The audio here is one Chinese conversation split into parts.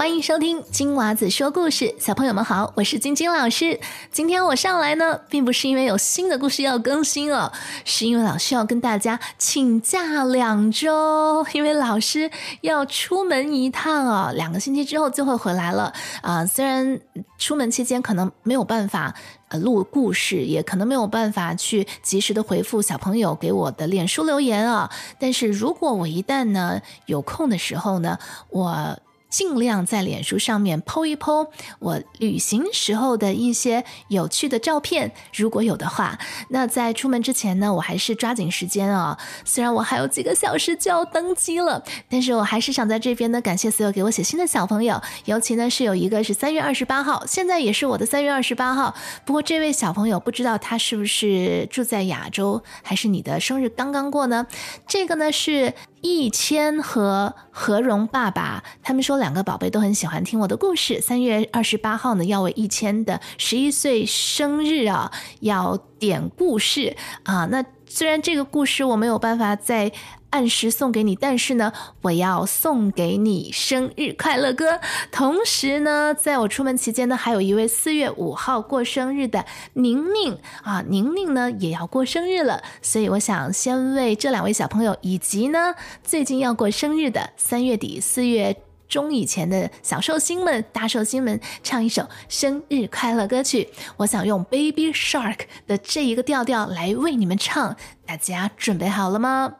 欢迎收听金娃子说故事，小朋友们好，我是晶晶老师。今天我上来呢，并不是因为有新的故事要更新哦，是因为老师要跟大家请假两周，因为老师要出门一趟哦，两个星期之后就会回来了啊。虽然出门期间可能没有办法呃录故事，也可能没有办法去及时的回复小朋友给我的脸书留言啊，但是如果我一旦呢有空的时候呢，我。尽量在脸书上面剖一剖我旅行时候的一些有趣的照片，如果有的话，那在出门之前呢，我还是抓紧时间啊。虽然我还有几个小时就要登机了，但是我还是想在这边呢，感谢所有给我写信的小朋友，尤其呢是有一个是三月二十八号，现在也是我的三月二十八号。不过这位小朋友不知道他是不是住在亚洲，还是你的生日刚刚过呢？这个呢是。易千和何荣爸爸，他们说两个宝贝都很喜欢听我的故事。三月二十八号呢，要为易千的十一岁生日啊，要点故事啊。那虽然这个故事我没有办法在。按时送给你，但是呢，我要送给你生日快乐歌。同时呢，在我出门期间呢，还有一位四月五号过生日的宁宁啊，宁宁呢也要过生日了，所以我想先为这两位小朋友，以及呢最近要过生日的三月底四月。中以前的小寿星们、大寿星们唱一首生日快乐歌曲，我想用 Baby Shark 的这一个调调来为你们唱，大家准备好了吗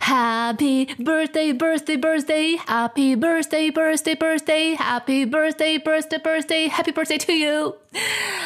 ？Happy birthday, birthday, birthday, Happy birthday, birthday, birthday, Happy birthday, birthday, birthday, Happy birthday to you！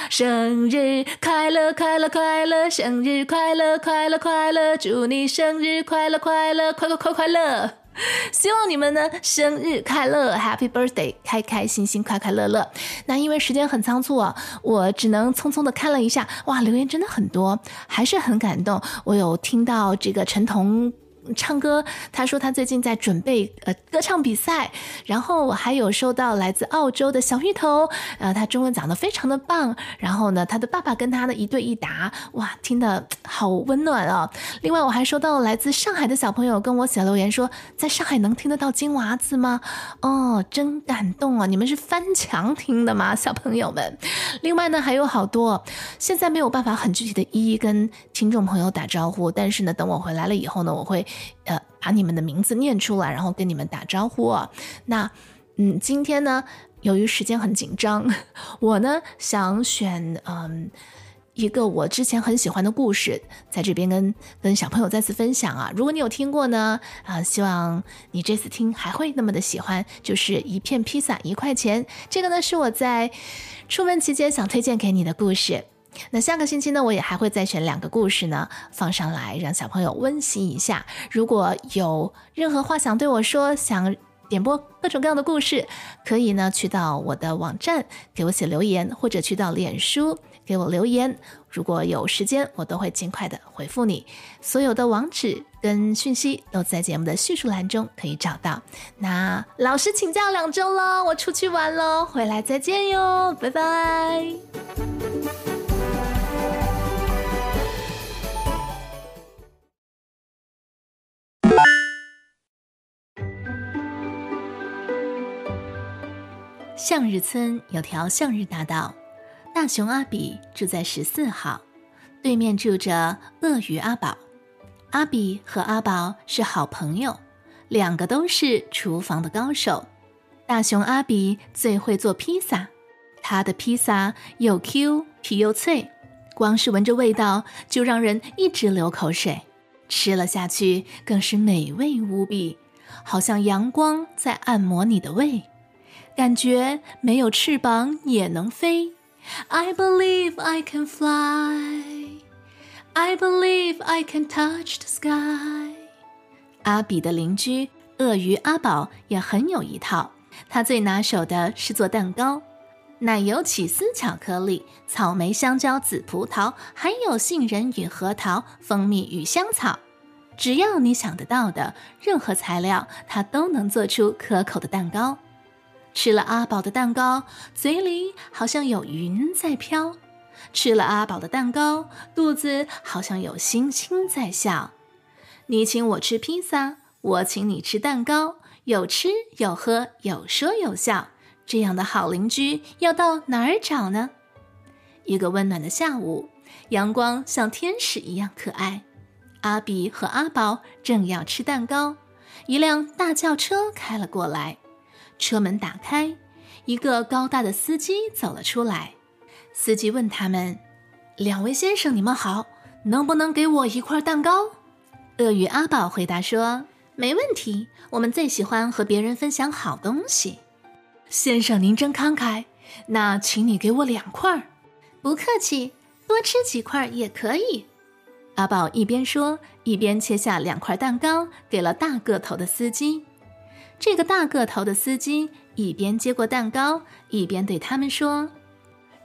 生日快乐，快乐，快乐，生日快乐，快乐，快乐，祝你生日快乐，快乐，快快快快乐！希望你们呢生日快乐，Happy Birthday，开开心心，快快乐乐。那因为时间很仓促啊，我只能匆匆的看了一下，哇，留言真的很多，还是很感动。我有听到这个陈彤。唱歌，他说他最近在准备呃歌唱比赛，然后我还有收到来自澳洲的小芋头，呃，他中文讲的非常的棒，然后呢，他的爸爸跟他的一对一答，哇，听得好温暖啊。另外我还收到来自上海的小朋友跟我写留言说，在上海能听得到金娃子吗？哦，真感动啊！你们是翻墙听的吗，小朋友们？另外呢，还有好多，现在没有办法很具体的一一跟听众朋友打招呼，但是呢，等我回来了以后呢，我会。呃，把你们的名字念出来，然后跟你们打招呼。那，嗯，今天呢，由于时间很紧张，我呢想选嗯一个我之前很喜欢的故事，在这边跟跟小朋友再次分享啊。如果你有听过呢，啊，希望你这次听还会那么的喜欢。就是一片披萨一块钱，这个呢是我在出门期间想推荐给你的故事。那下个星期呢，我也还会再选两个故事呢放上来，让小朋友温习一下。如果有任何话想对我说，想点播各种各样的故事，可以呢去到我的网站给我写留言，或者去到脸书给我留言。如果有时间，我都会尽快的回复你。所有的网址跟讯息都在节目的叙述栏中可以找到。那老师请假两周了，我出去玩喽，回来再见哟，拜拜。向日村有条向日大道，大熊阿比住在十四号，对面住着鳄鱼阿宝。阿比和阿宝是好朋友，两个都是厨房的高手。大熊阿比最会做披萨，他的披萨又 Q 皮又脆，光是闻着味道就让人一直流口水，吃了下去更是美味无比，好像阳光在按摩你的胃。感觉没有翅膀也能飞。I believe I can fly. I believe I can touch the sky. 阿比的邻居鳄鱼阿宝也很有一套。他最拿手的是做蛋糕，奶油起司巧克力、草莓香蕉紫葡萄，还有杏仁与核桃、蜂蜜与香草。只要你想得到的任何材料，他都能做出可口的蛋糕。吃了阿宝的蛋糕，嘴里好像有云在飘；吃了阿宝的蛋糕，肚子好像有星星在笑。你请我吃披萨，我请你吃蛋糕，有吃有喝，有说有笑，这样的好邻居要到哪儿找呢？一个温暖的下午，阳光像天使一样可爱。阿比和阿宝正要吃蛋糕，一辆大轿车开了过来，车门打开，一个高大的司机走了出来。司机问他们：“两位先生，你们好，能不能给我一块蛋糕？”鳄鱼阿宝回答说：“没问题，我们最喜欢和别人分享好东西。”先生，您真慷慨，那请你给我两块。不客气，多吃几块也可以。阿宝一边说，一边切下两块蛋糕，给了大个头的司机。这个大个头的司机一边接过蛋糕，一边对他们说：“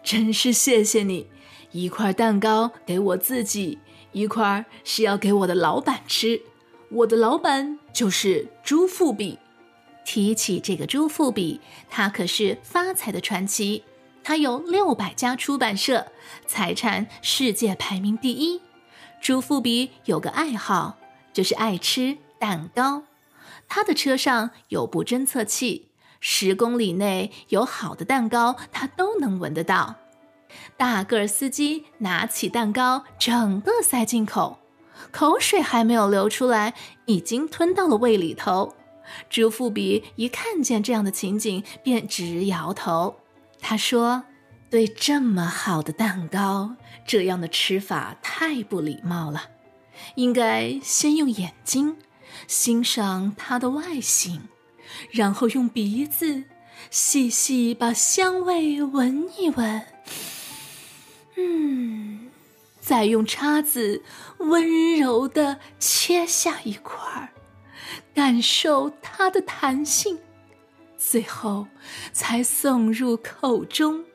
真是谢谢你，一块蛋糕给我自己，一块是要给我的老板吃。我的老板就是朱富比。提起这个朱富比，他可是发财的传奇。他有六百家出版社，财产世界排名第一。”朱富比有个爱好，就是爱吃蛋糕。他的车上有部侦测器，十公里内有好的蛋糕，他都能闻得到。大个儿司机拿起蛋糕，整个塞进口，口水还没有流出来，已经吞到了胃里头。朱富比一看见这样的情景，便直摇头。他说。对这么好的蛋糕，这样的吃法太不礼貌了。应该先用眼睛欣赏它的外形，然后用鼻子细细把香味闻一闻，嗯，再用叉子温柔地切下一块儿，感受它的弹性，最后才送入口中。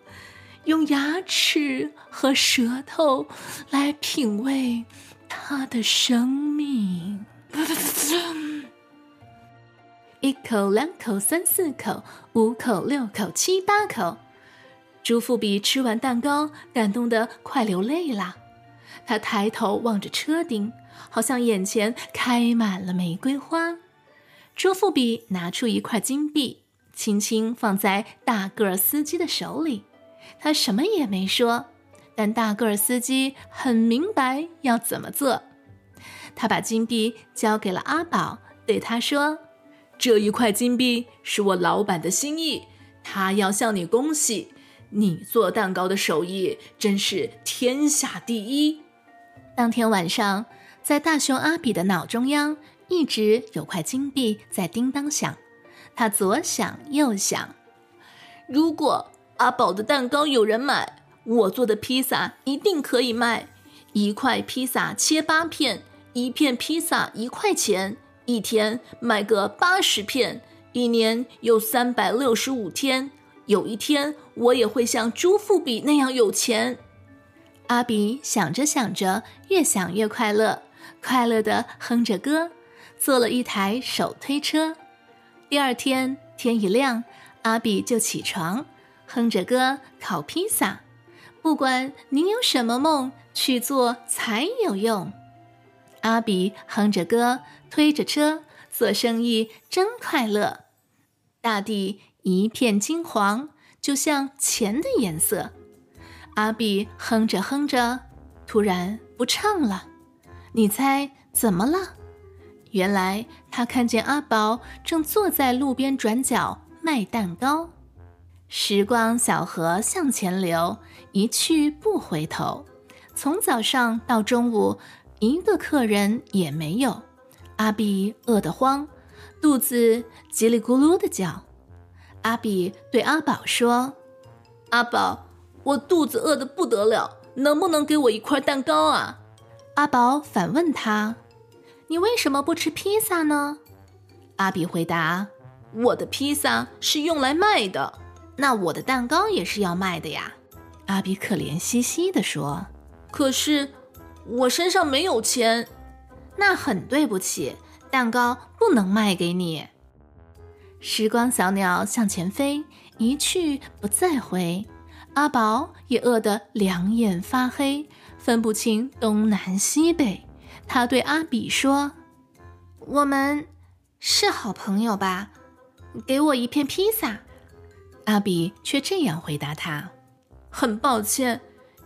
用牙齿和舌头来品味它的生命。一口、两口、三四口、五口、六口、七八口，朱富比吃完蛋糕，感动得快流泪了。他抬头望着车顶，好像眼前开满了玫瑰花。朱富比拿出一块金币，轻轻放在大个儿司机的手里。他什么也没说，但大个儿司机很明白要怎么做。他把金币交给了阿宝，对他说：“这一块金币是我老板的心意，他要向你恭喜，你做蛋糕的手艺真是天下第一。”当天晚上，在大熊阿比的脑中央一直有块金币在叮当响，他左想右想，如果。阿宝的蛋糕有人买，我做的披萨一定可以卖。一块披萨切八片，一片披萨一块钱，一天卖个八十片，一年有三百六十五天。有一天我也会像朱富比那样有钱。阿比想着想着，越想越快乐，快乐的哼着歌，做了一台手推车。第二天天一亮，阿比就起床。哼着歌烤披萨，不管您有什么梦，去做才有用。阿比哼着歌，推着车，做生意真快乐。大地一片金黄，就像钱的颜色。阿比哼着哼着，突然不唱了。你猜怎么了？原来他看见阿宝正坐在路边转角卖蛋糕。时光小河向前流，一去不回头。从早上到中午，一个客人也没有。阿比饿得慌，肚子叽里咕噜的叫。阿比对阿宝说：“阿宝，我肚子饿得不得了，能不能给我一块蛋糕啊？”阿宝反问他：“你为什么不吃披萨呢？”阿比回答：“我的披萨是用来卖的。”那我的蛋糕也是要卖的呀，阿比可怜兮兮地说：“可是我身上没有钱，那很对不起，蛋糕不能卖给你。”时光小鸟向前飞，一去不再回。阿宝也饿得两眼发黑，分不清东南西北。他对阿比说：“我们是好朋友吧？给我一片披萨。”阿比却这样回答他：“很抱歉，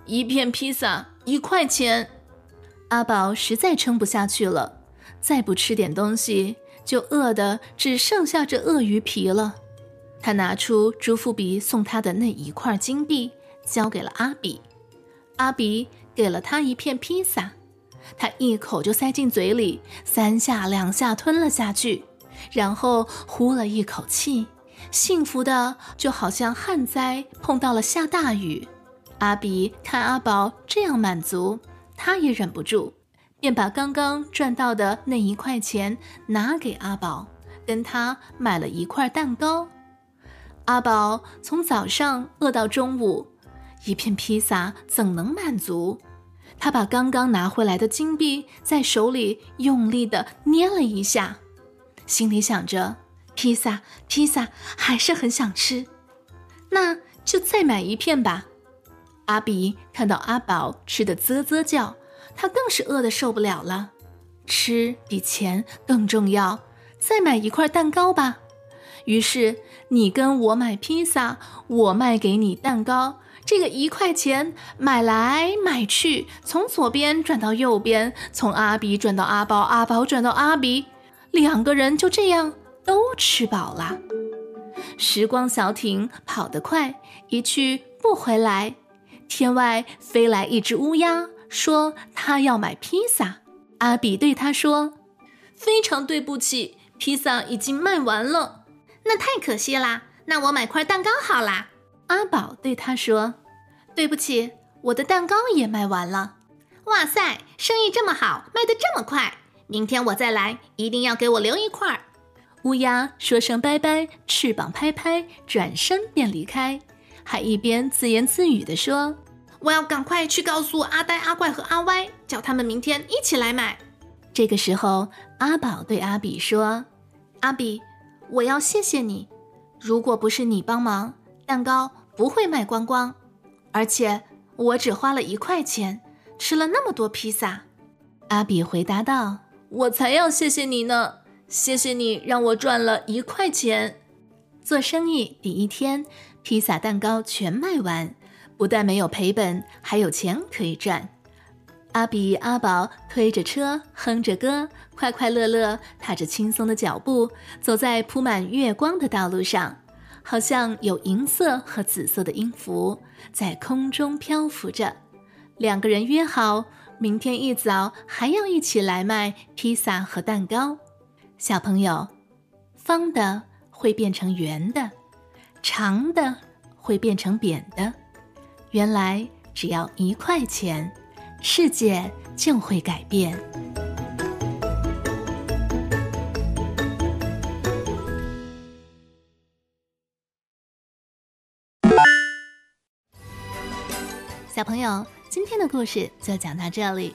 一片披萨一块钱。”阿宝实在撑不下去了，再不吃点东西，就饿得只剩下这鳄鱼皮了。他拿出朱富比送他的那一块金币，交给了阿比。阿比给了他一片披萨，他一口就塞进嘴里，三下两下吞了下去，然后呼了一口气，幸福的就好像旱灾碰到了下大雨。阿比看阿宝这样满足。他也忍不住，便把刚刚赚到的那一块钱拿给阿宝，跟他买了一块蛋糕。阿宝从早上饿到中午，一片披萨怎能满足？他把刚刚拿回来的金币在手里用力的捏了一下，心里想着：披萨，披萨还是很想吃，那就再买一片吧。阿比看到阿宝吃的啧啧叫，他更是饿得受不了了。吃比钱更重要，再买一块蛋糕吧。于是你跟我买披萨，我卖给你蛋糕。这个一块钱买来买去，从左边转到右边，从阿比转到阿宝，阿宝转到阿比，两个人就这样都吃饱了。时光小艇跑得快，一去不回来。天外飞来一只乌鸦，说他要买披萨。阿比对他说：“非常对不起，披萨已经卖完了，那太可惜啦。那我买块蛋糕好啦。”阿宝对他说：“对不起，我的蛋糕也卖完了。”哇塞，生意这么好，卖得这么快，明天我再来，一定要给我留一块。乌鸦说声拜拜，翅膀拍拍，转身便离开。还一边自言自语地说：“我要赶快去告诉阿呆、阿怪和阿歪，叫他们明天一起来买。”这个时候，阿宝对阿比说：“阿比，我要谢谢你，如果不是你帮忙，蛋糕不会卖光光。而且我只花了一块钱，吃了那么多披萨。”阿比回答道：“我才要谢谢你呢，谢谢你让我赚了一块钱。做生意第一天。”披萨蛋糕全卖完，不但没有赔本，还有钱可以赚。阿比阿宝推着车，哼着歌，快快乐乐，踏着轻松的脚步，走在铺满月光的道路上，好像有银色和紫色的音符在空中漂浮着。两个人约好，明天一早还要一起来卖披萨和蛋糕。小朋友，方的会变成圆的。长的会变成扁的，原来只要一块钱，世界就会改变。小朋友，今天的故事就讲到这里。